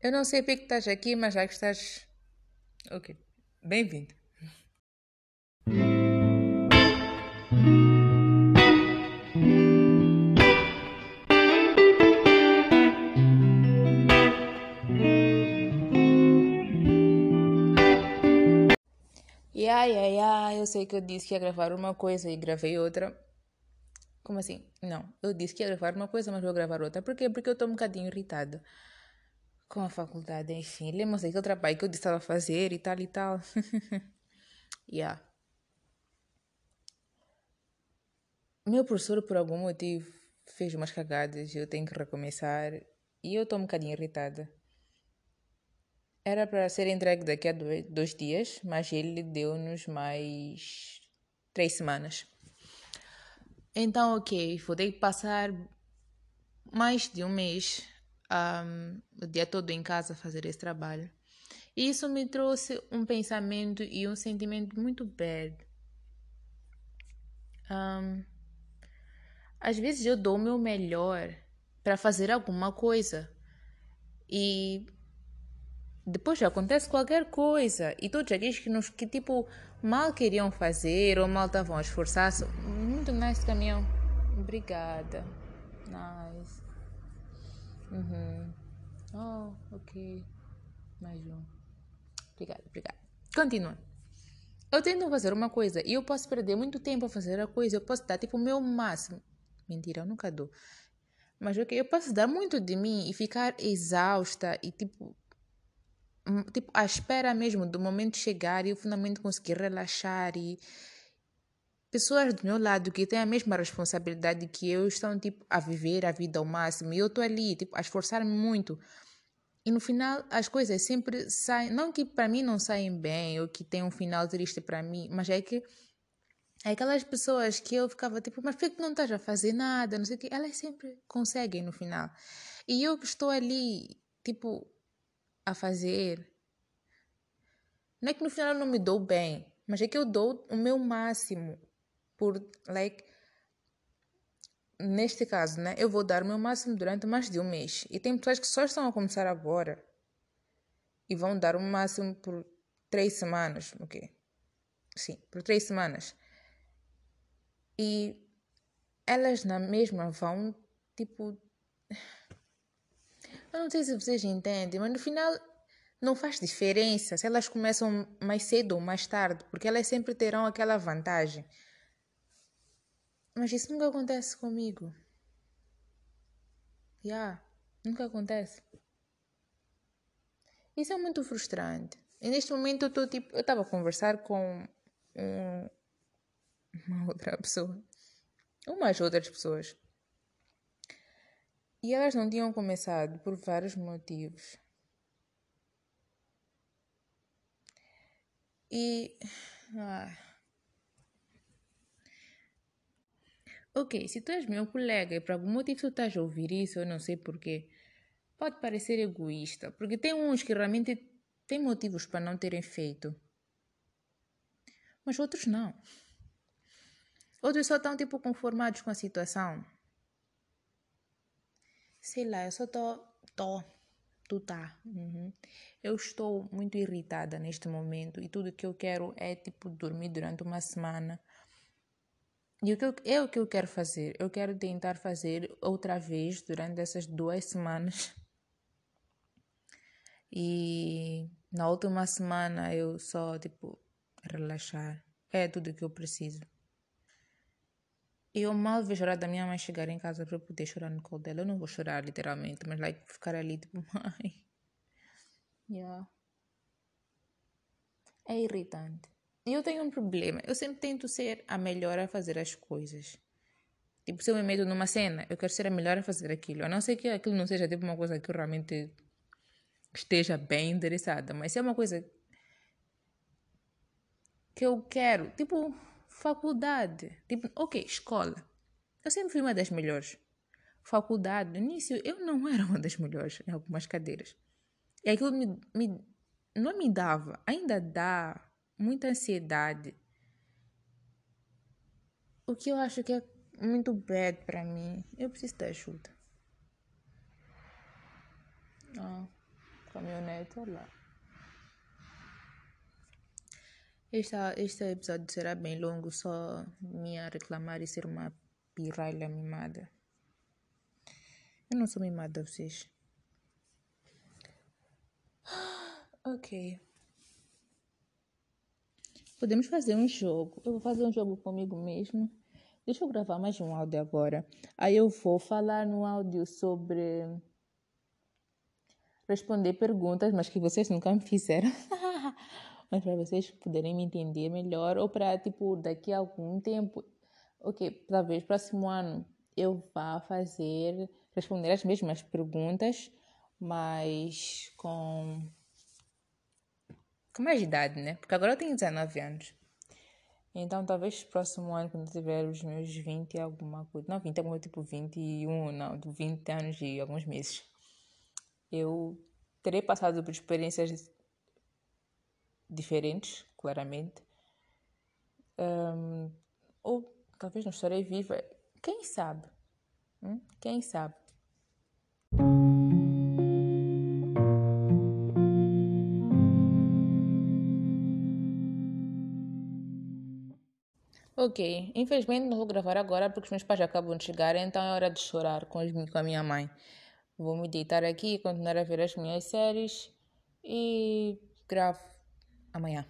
Eu não sei porque que estás aqui, mas já que estás. Ok. Bem-vindo. Ya, ya, ya, eu sei que eu disse que ia gravar uma coisa e gravei outra. Como assim? Não, eu disse que ia gravar uma coisa, mas vou gravar outra. Por quê? Porque eu estou um bocadinho irritada com a faculdade, enfim. Lembra-se daquele trabalho que eu disse estava a fazer e tal e tal. yeah. Meu professor, por algum motivo, fez umas cagadas e eu tenho que recomeçar. E eu estou um bocadinho irritada. Era para ser entregue daqui a dois dias, mas ele deu-nos mais três semanas. Então, ok, vou ter que passar mais de um mês um, o dia todo em casa fazer esse trabalho. E isso me trouxe um pensamento e um sentimento muito bad. Um, às vezes eu dou o meu melhor para fazer alguma coisa e depois acontece qualquer coisa e todos aqueles que nos que tipo mal queriam fazer ou mal estavam a esforçar-se muito nice caminhão obrigada nice uhum. oh ok. Mais um. Obrigada obrigada. Continua. Eu tento fazer uma coisa e eu posso perder muito tempo a fazer a coisa. Eu posso dar tipo o meu máximo. Mentira eu nunca dou. Mas ok eu posso dar muito de mim e ficar exausta e tipo tipo, à espera mesmo do momento chegar e eu finalmente conseguir relaxar e pessoas do meu lado que têm a mesma responsabilidade que eu estão tipo a viver a vida ao máximo. E eu estou ali tipo a esforçar-me muito. E no final as coisas sempre saem não que para mim não saem bem ou que tem um final triste para mim mas é que aquelas pessoas que eu ficava tipo mas por que não estás a fazer nada? não sei o que elas sempre conseguem no final. E eu que estou ali tipo a fazer. Não é que no final eu não me dou bem, mas é que eu dou o meu máximo por, like, neste caso, né? Eu vou dar o meu máximo durante mais de um mês. E tem pessoas que só estão a começar agora e vão dar o máximo por três semanas, ok? Sim, por três semanas. E elas na mesma vão, tipo, eu não sei se vocês entendem, mas no final não faz diferença se elas começam mais cedo ou mais tarde, porque elas sempre terão aquela vantagem. Mas isso nunca acontece comigo. Já, yeah, nunca acontece. Isso é muito frustrante. E neste momento eu estou tipo, eu estava a conversar com um, uma outra pessoa, umas outras pessoas. E elas não tinham começado por vários motivos. E. Ah. Ok, se tu és meu colega e por algum motivo tu estás a ouvir isso, eu não sei porquê, pode parecer egoísta, porque tem uns que realmente têm motivos para não terem feito, mas outros não. Outros só estão tipo conformados com a situação. Sei lá, eu só tô. tô. Tu tá. Uhum. Eu estou muito irritada neste momento e tudo que eu quero é tipo dormir durante uma semana. E o que eu, é o que eu quero fazer? Eu quero tentar fazer outra vez durante essas duas semanas. E na última semana eu só tipo relaxar. É tudo que eu preciso. Eu mal a hora da minha mãe chegar em casa para poder chorar no colo dela. Eu não vou chorar literalmente, mas like, ficar ali tipo, mãe. Yeah. É irritante. E eu tenho um problema. Eu sempre tento ser a melhor a fazer as coisas. Tipo, se eu me meto numa cena, eu quero ser a melhor a fazer aquilo. A não ser que aquilo não seja tipo uma coisa que eu realmente esteja bem interessada. Mas se é uma coisa que eu quero, tipo, Faculdade, tipo, ok, escola. Eu sempre fui uma das melhores. Faculdade, no início, eu não era uma das melhores em algumas cadeiras. E aquilo me, me, não me dava, ainda dá muita ansiedade. O que eu acho que é muito bad para mim. Eu preciso de ajuda. Oh. Caminhonete, olha lá. Este, este episódio será bem longo, só minha reclamar e ser uma pirralha mimada. Eu não sou mimada, vocês. Ok. Podemos fazer um jogo. Eu vou fazer um jogo comigo mesmo. Deixa eu gravar mais um áudio agora. Aí eu vou falar no áudio sobre responder perguntas, mas que vocês nunca me fizeram. mas para vocês poderem me entender melhor ou para tipo daqui a algum tempo, ok, talvez próximo ano eu vá fazer responder as mesmas perguntas, mas com com mais idade, né? Porque agora eu tenho 19 anos. Então, talvez próximo ano, quando tiver os meus 20 e alguma coisa. Não, 20 é tipo 21, não, 20 anos e alguns meses. Eu terei passado por experiências diferentes, claramente. Um, ou talvez não estarei viva. Quem sabe? Hum? Quem sabe? Ok, infelizmente não vou gravar agora porque os meus pais acabam de chegar, então é hora de chorar com, com a minha mãe. Vou me deitar aqui e continuar a ver as minhas séries e gravo amanhã.